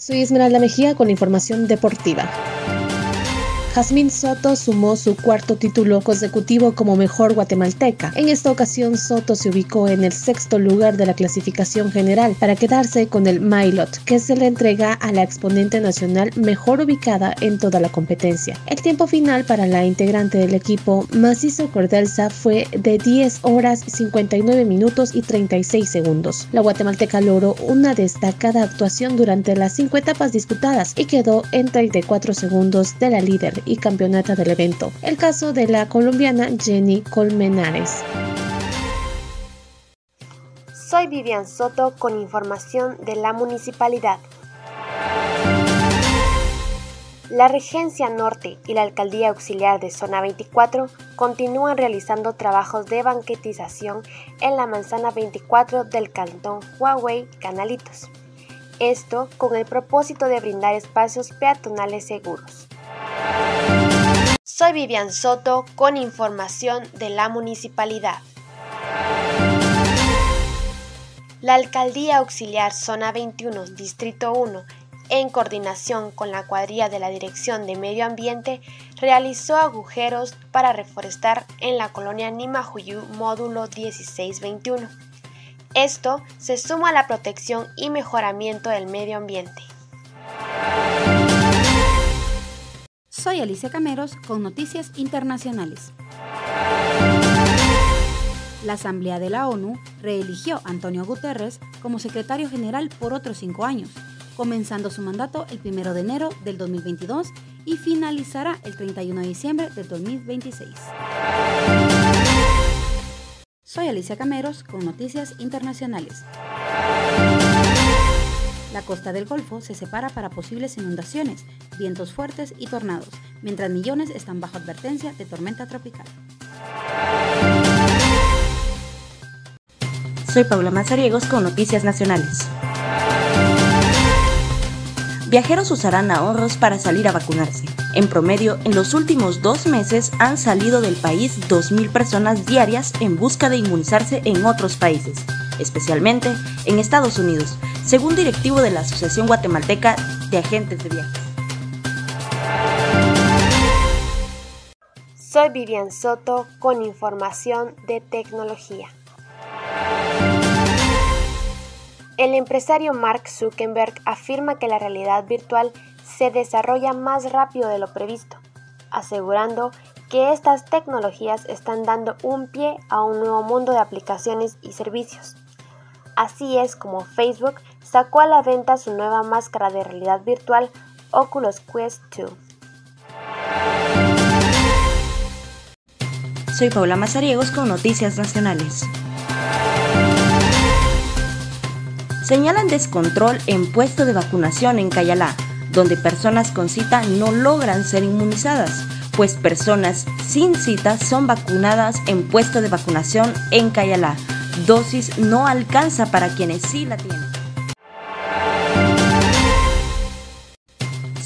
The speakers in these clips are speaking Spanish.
Soy Esmeralda Mejía con información deportiva. Jazmín Soto sumó su cuarto título consecutivo como mejor guatemalteca. En esta ocasión, Soto se ubicó en el sexto lugar de la clasificación general para quedarse con el Mailot, que se le entrega a la exponente nacional mejor ubicada en toda la competencia. El tiempo final para la integrante del equipo, Macizo Cordelsa, fue de 10 horas 59 minutos y 36 segundos. La guatemalteca logró una destacada actuación durante las cinco etapas disputadas y quedó en 34 segundos de la líder y campeonata del evento. El caso de la colombiana Jenny Colmenares. Soy Vivian Soto con información de la municipalidad. La Regencia Norte y la Alcaldía Auxiliar de Zona 24 continúan realizando trabajos de banquetización en la manzana 24 del cantón Huawei Canalitos. Esto con el propósito de brindar espacios peatonales seguros. Soy Vivian Soto con información de la municipalidad. La Alcaldía Auxiliar Zona 21, Distrito 1, en coordinación con la cuadrilla de la Dirección de Medio Ambiente, realizó agujeros para reforestar en la colonia Nimajuyú módulo 1621. Esto se suma a la protección y mejoramiento del medio ambiente. Soy Alicia Cameros con Noticias Internacionales. La Asamblea de la ONU reeligió a Antonio Guterres como secretario general por otros cinco años, comenzando su mandato el 1 de enero del 2022 y finalizará el 31 de diciembre del 2026. Soy Alicia Cameros con Noticias Internacionales. La costa del Golfo se separa para posibles inundaciones, vientos fuertes y tornados, mientras millones están bajo advertencia de tormenta tropical. Soy Paula Mazariegos con Noticias Nacionales. Viajeros usarán ahorros para salir a vacunarse. En promedio, en los últimos dos meses han salido del país 2.000 personas diarias en busca de inmunizarse en otros países, especialmente en Estados Unidos, según directivo de la Asociación Guatemalteca de Agentes de Viajes. Soy Vivian Soto con información de tecnología. El empresario Mark Zuckerberg afirma que la realidad virtual se desarrolla más rápido de lo previsto, asegurando que estas tecnologías están dando un pie a un nuevo mundo de aplicaciones y servicios. Así es como Facebook sacó a la venta su nueva máscara de realidad virtual Oculus Quest 2. Soy Paula Mazariegos con Noticias Nacionales. Señalan descontrol en puesto de vacunación en Cayalá, donde personas con cita no logran ser inmunizadas, pues personas sin cita son vacunadas en puesto de vacunación en Cayalá. Dosis no alcanza para quienes sí la tienen.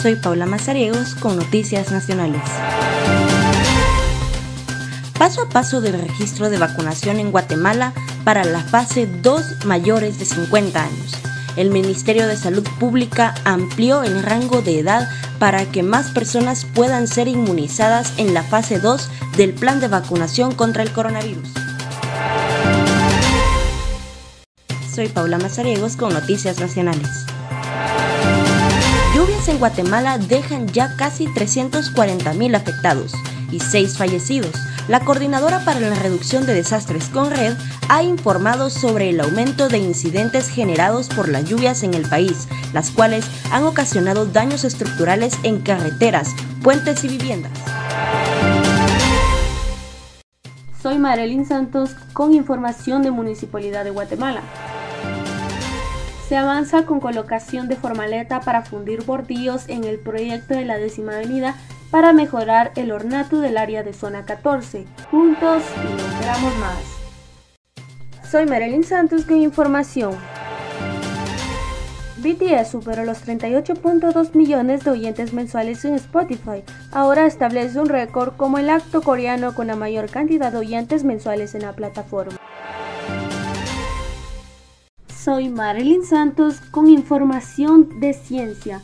Soy Paula Mazariegos con Noticias Nacionales. Paso a paso del registro de vacunación en Guatemala para la fase 2 mayores de 50 años. El Ministerio de Salud Pública amplió el rango de edad para que más personas puedan ser inmunizadas en la fase 2 del plan de vacunación contra el coronavirus. Soy Paula Mazariegos con Noticias Nacionales. Lluvias en Guatemala dejan ya casi 340.000 afectados y 6 fallecidos. La Coordinadora para la Reducción de Desastres con Red ha informado sobre el aumento de incidentes generados por las lluvias en el país, las cuales han ocasionado daños estructurales en carreteras, puentes y viviendas. Soy Marilyn Santos con información de Municipalidad de Guatemala. Se avanza con colocación de formaleta para fundir bordillos en el proyecto de la décima avenida para mejorar el ornato del área de zona 14. Juntos logramos más. Soy Marilyn Santos con información. BTS superó los 38.2 millones de oyentes mensuales en Spotify. Ahora establece un récord como el acto coreano con la mayor cantidad de oyentes mensuales en la plataforma. Soy Marilyn Santos con información de ciencia.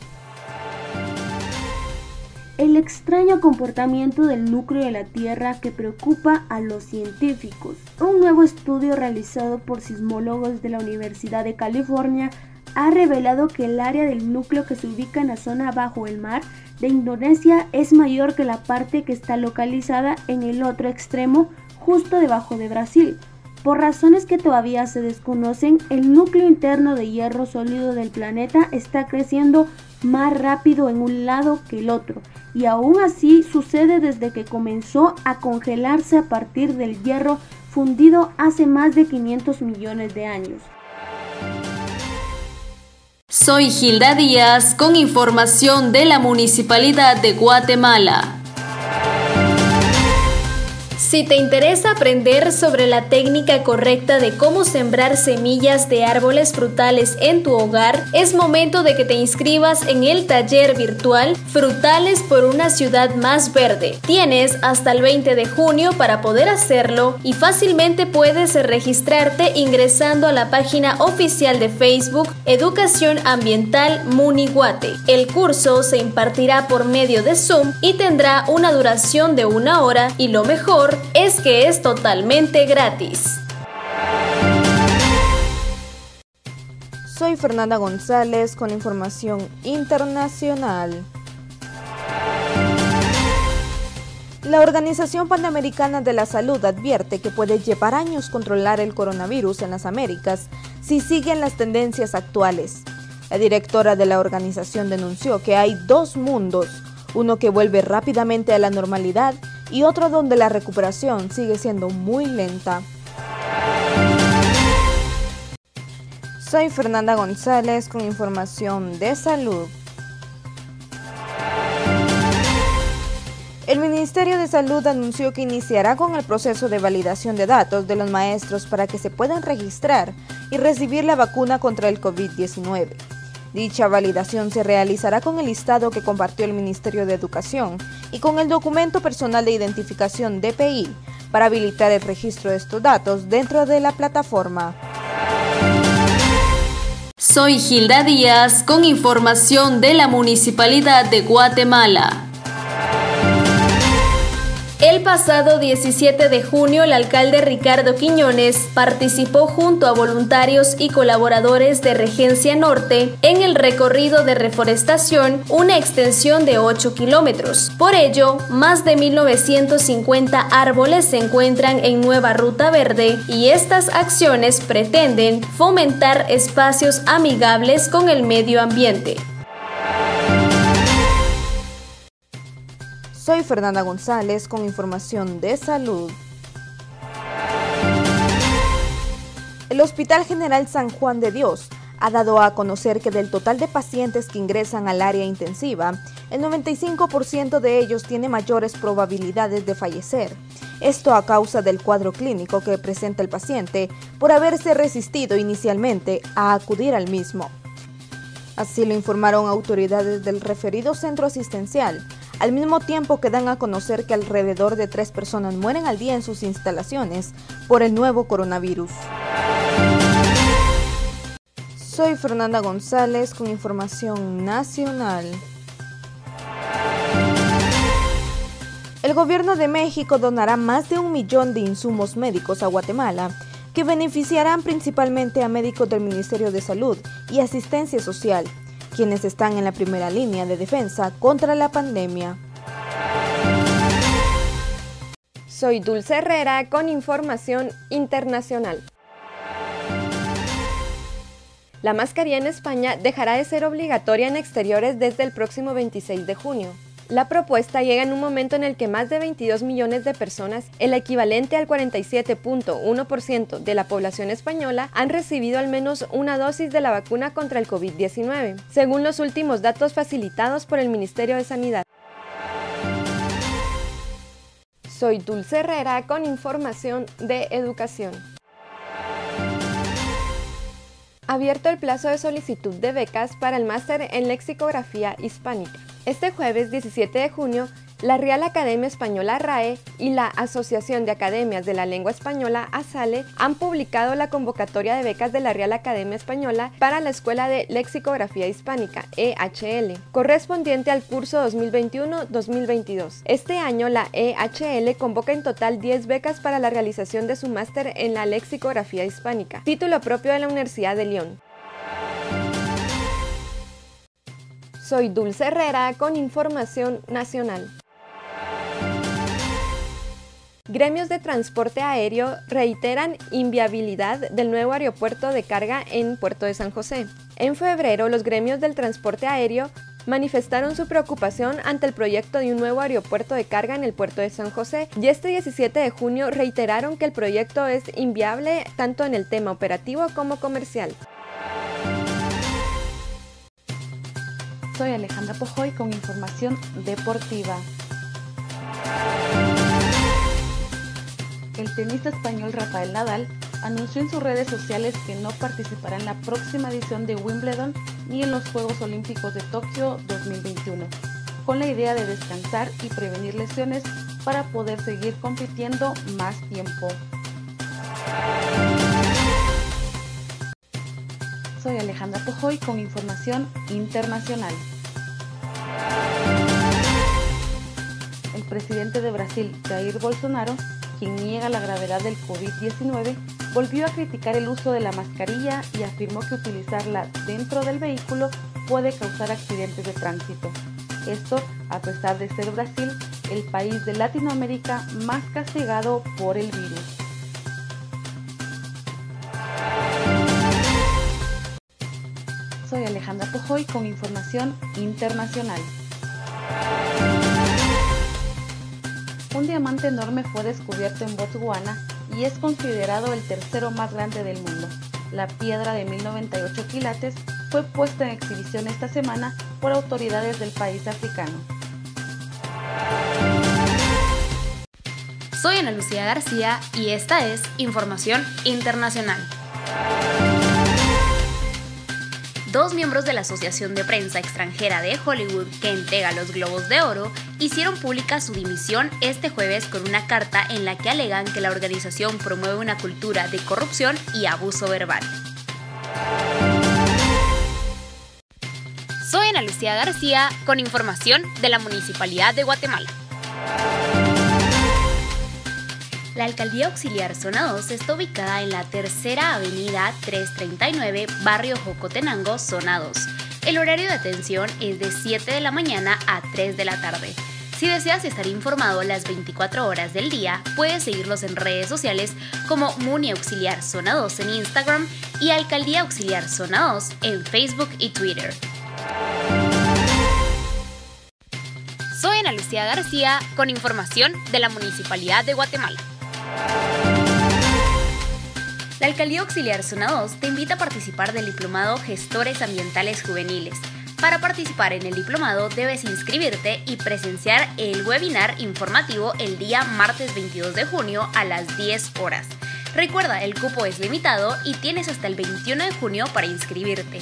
El extraño comportamiento del núcleo de la Tierra que preocupa a los científicos. Un nuevo estudio realizado por sismólogos de la Universidad de California ha revelado que el área del núcleo que se ubica en la zona bajo el mar de Indonesia es mayor que la parte que está localizada en el otro extremo justo debajo de Brasil. Por razones que todavía se desconocen, el núcleo interno de hierro sólido del planeta está creciendo más rápido en un lado que el otro y aún así sucede desde que comenzó a congelarse a partir del hierro fundido hace más de 500 millones de años. Soy Gilda Díaz con información de la Municipalidad de Guatemala. Si te interesa aprender sobre la técnica correcta de cómo sembrar semillas de árboles frutales en tu hogar, es momento de que te inscribas en el taller virtual Frutales por una ciudad más verde. Tienes hasta el 20 de junio para poder hacerlo y fácilmente puedes registrarte ingresando a la página oficial de Facebook Educación Ambiental Muniguate. El curso se impartirá por medio de Zoom y tendrá una duración de una hora y lo mejor es que es totalmente gratis. Soy Fernanda González con información internacional. La Organización Panamericana de la Salud advierte que puede llevar años controlar el coronavirus en las Américas si siguen las tendencias actuales. La directora de la organización denunció que hay dos mundos, uno que vuelve rápidamente a la normalidad y otro donde la recuperación sigue siendo muy lenta. Soy Fernanda González con información de salud. El Ministerio de Salud anunció que iniciará con el proceso de validación de datos de los maestros para que se puedan registrar y recibir la vacuna contra el COVID-19. Dicha validación se realizará con el listado que compartió el Ministerio de Educación y con el documento personal de identificación DPI para habilitar el registro de estos datos dentro de la plataforma. Soy Gilda Díaz con información de la Municipalidad de Guatemala. El pasado 17 de junio, el alcalde Ricardo Quiñones participó junto a voluntarios y colaboradores de Regencia Norte en el recorrido de reforestación, una extensión de 8 kilómetros. Por ello, más de 1.950 árboles se encuentran en Nueva Ruta Verde y estas acciones pretenden fomentar espacios amigables con el medio ambiente. Soy Fernanda González con información de salud. El Hospital General San Juan de Dios ha dado a conocer que del total de pacientes que ingresan al área intensiva, el 95% de ellos tiene mayores probabilidades de fallecer. Esto a causa del cuadro clínico que presenta el paciente por haberse resistido inicialmente a acudir al mismo. Así lo informaron autoridades del referido centro asistencial, al mismo tiempo que dan a conocer que alrededor de tres personas mueren al día en sus instalaciones por el nuevo coronavirus. Soy Fernanda González con información nacional. El gobierno de México donará más de un millón de insumos médicos a Guatemala que beneficiarán principalmente a médicos del Ministerio de Salud y Asistencia Social, quienes están en la primera línea de defensa contra la pandemia. Soy Dulce Herrera con información internacional. La mascarilla en España dejará de ser obligatoria en exteriores desde el próximo 26 de junio. La propuesta llega en un momento en el que más de 22 millones de personas, el equivalente al 47.1% de la población española, han recibido al menos una dosis de la vacuna contra el COVID-19, según los últimos datos facilitados por el Ministerio de Sanidad. Soy Dulce Herrera con información de educación. Abierto el plazo de solicitud de becas para el máster en lexicografía hispánica. Este jueves 17 de junio La Real Academia Española RAE y la Asociación de Academias de la Lengua Española ASALE han publicado la convocatoria de becas de la Real Academia Española para la Escuela de Lexicografía Hispánica, EHL, correspondiente al curso 2021-2022. Este año la EHL convoca en total 10 becas para la realización de su máster en la lexicografía hispánica, título propio de la Universidad de Lyon. Soy Dulce Herrera con información nacional. Gremios de transporte aéreo reiteran inviabilidad del nuevo aeropuerto de carga en Puerto de San José. En febrero, los gremios del transporte aéreo manifestaron su preocupación ante el proyecto de un nuevo aeropuerto de carga en el puerto de San José y este 17 de junio reiteraron que el proyecto es inviable tanto en el tema operativo como comercial. Soy Alejandra Pojoy con información deportiva. Tenista español Rafael Nadal anunció en sus redes sociales que no participará en la próxima edición de Wimbledon ni en los Juegos Olímpicos de Tokio 2021, con la idea de descansar y prevenir lesiones para poder seguir compitiendo más tiempo. Soy Alejandra Pojoy con información internacional. El presidente de Brasil, Jair Bolsonaro, quien niega la gravedad del COVID-19, volvió a criticar el uso de la mascarilla y afirmó que utilizarla dentro del vehículo puede causar accidentes de tránsito. Esto a pesar de ser Brasil el país de Latinoamérica más castigado por el virus. Soy Alejandra Pojoy con información internacional. Un diamante enorme fue descubierto en Botswana y es considerado el tercero más grande del mundo. La piedra de 1098 quilates fue puesta en exhibición esta semana por autoridades del país africano. Soy Ana Lucía García y esta es Información Internacional. Dos miembros de la Asociación de Prensa Extranjera de Hollywood, que entrega los Globos de Oro, hicieron pública su dimisión este jueves con una carta en la que alegan que la organización promueve una cultura de corrupción y abuso verbal. Soy Ana Lucía García con información de la Municipalidad de Guatemala. La alcaldía auxiliar Zona 2 está ubicada en la tercera avenida 339, barrio Jocotenango, Zona 2. El horario de atención es de 7 de la mañana a 3 de la tarde. Si deseas estar informado las 24 horas del día, puedes seguirlos en redes sociales como Muni Auxiliar Zona 2 en Instagram y Alcaldía Auxiliar Zona 2 en Facebook y Twitter. Soy Ana Lucía García con información de la Municipalidad de Guatemala. La Alcaldía Auxiliar Zona 2 te invita a participar del diplomado Gestores Ambientales Juveniles. Para participar en el diplomado debes inscribirte y presenciar el webinar informativo el día martes 22 de junio a las 10 horas. Recuerda, el cupo es limitado y tienes hasta el 21 de junio para inscribirte.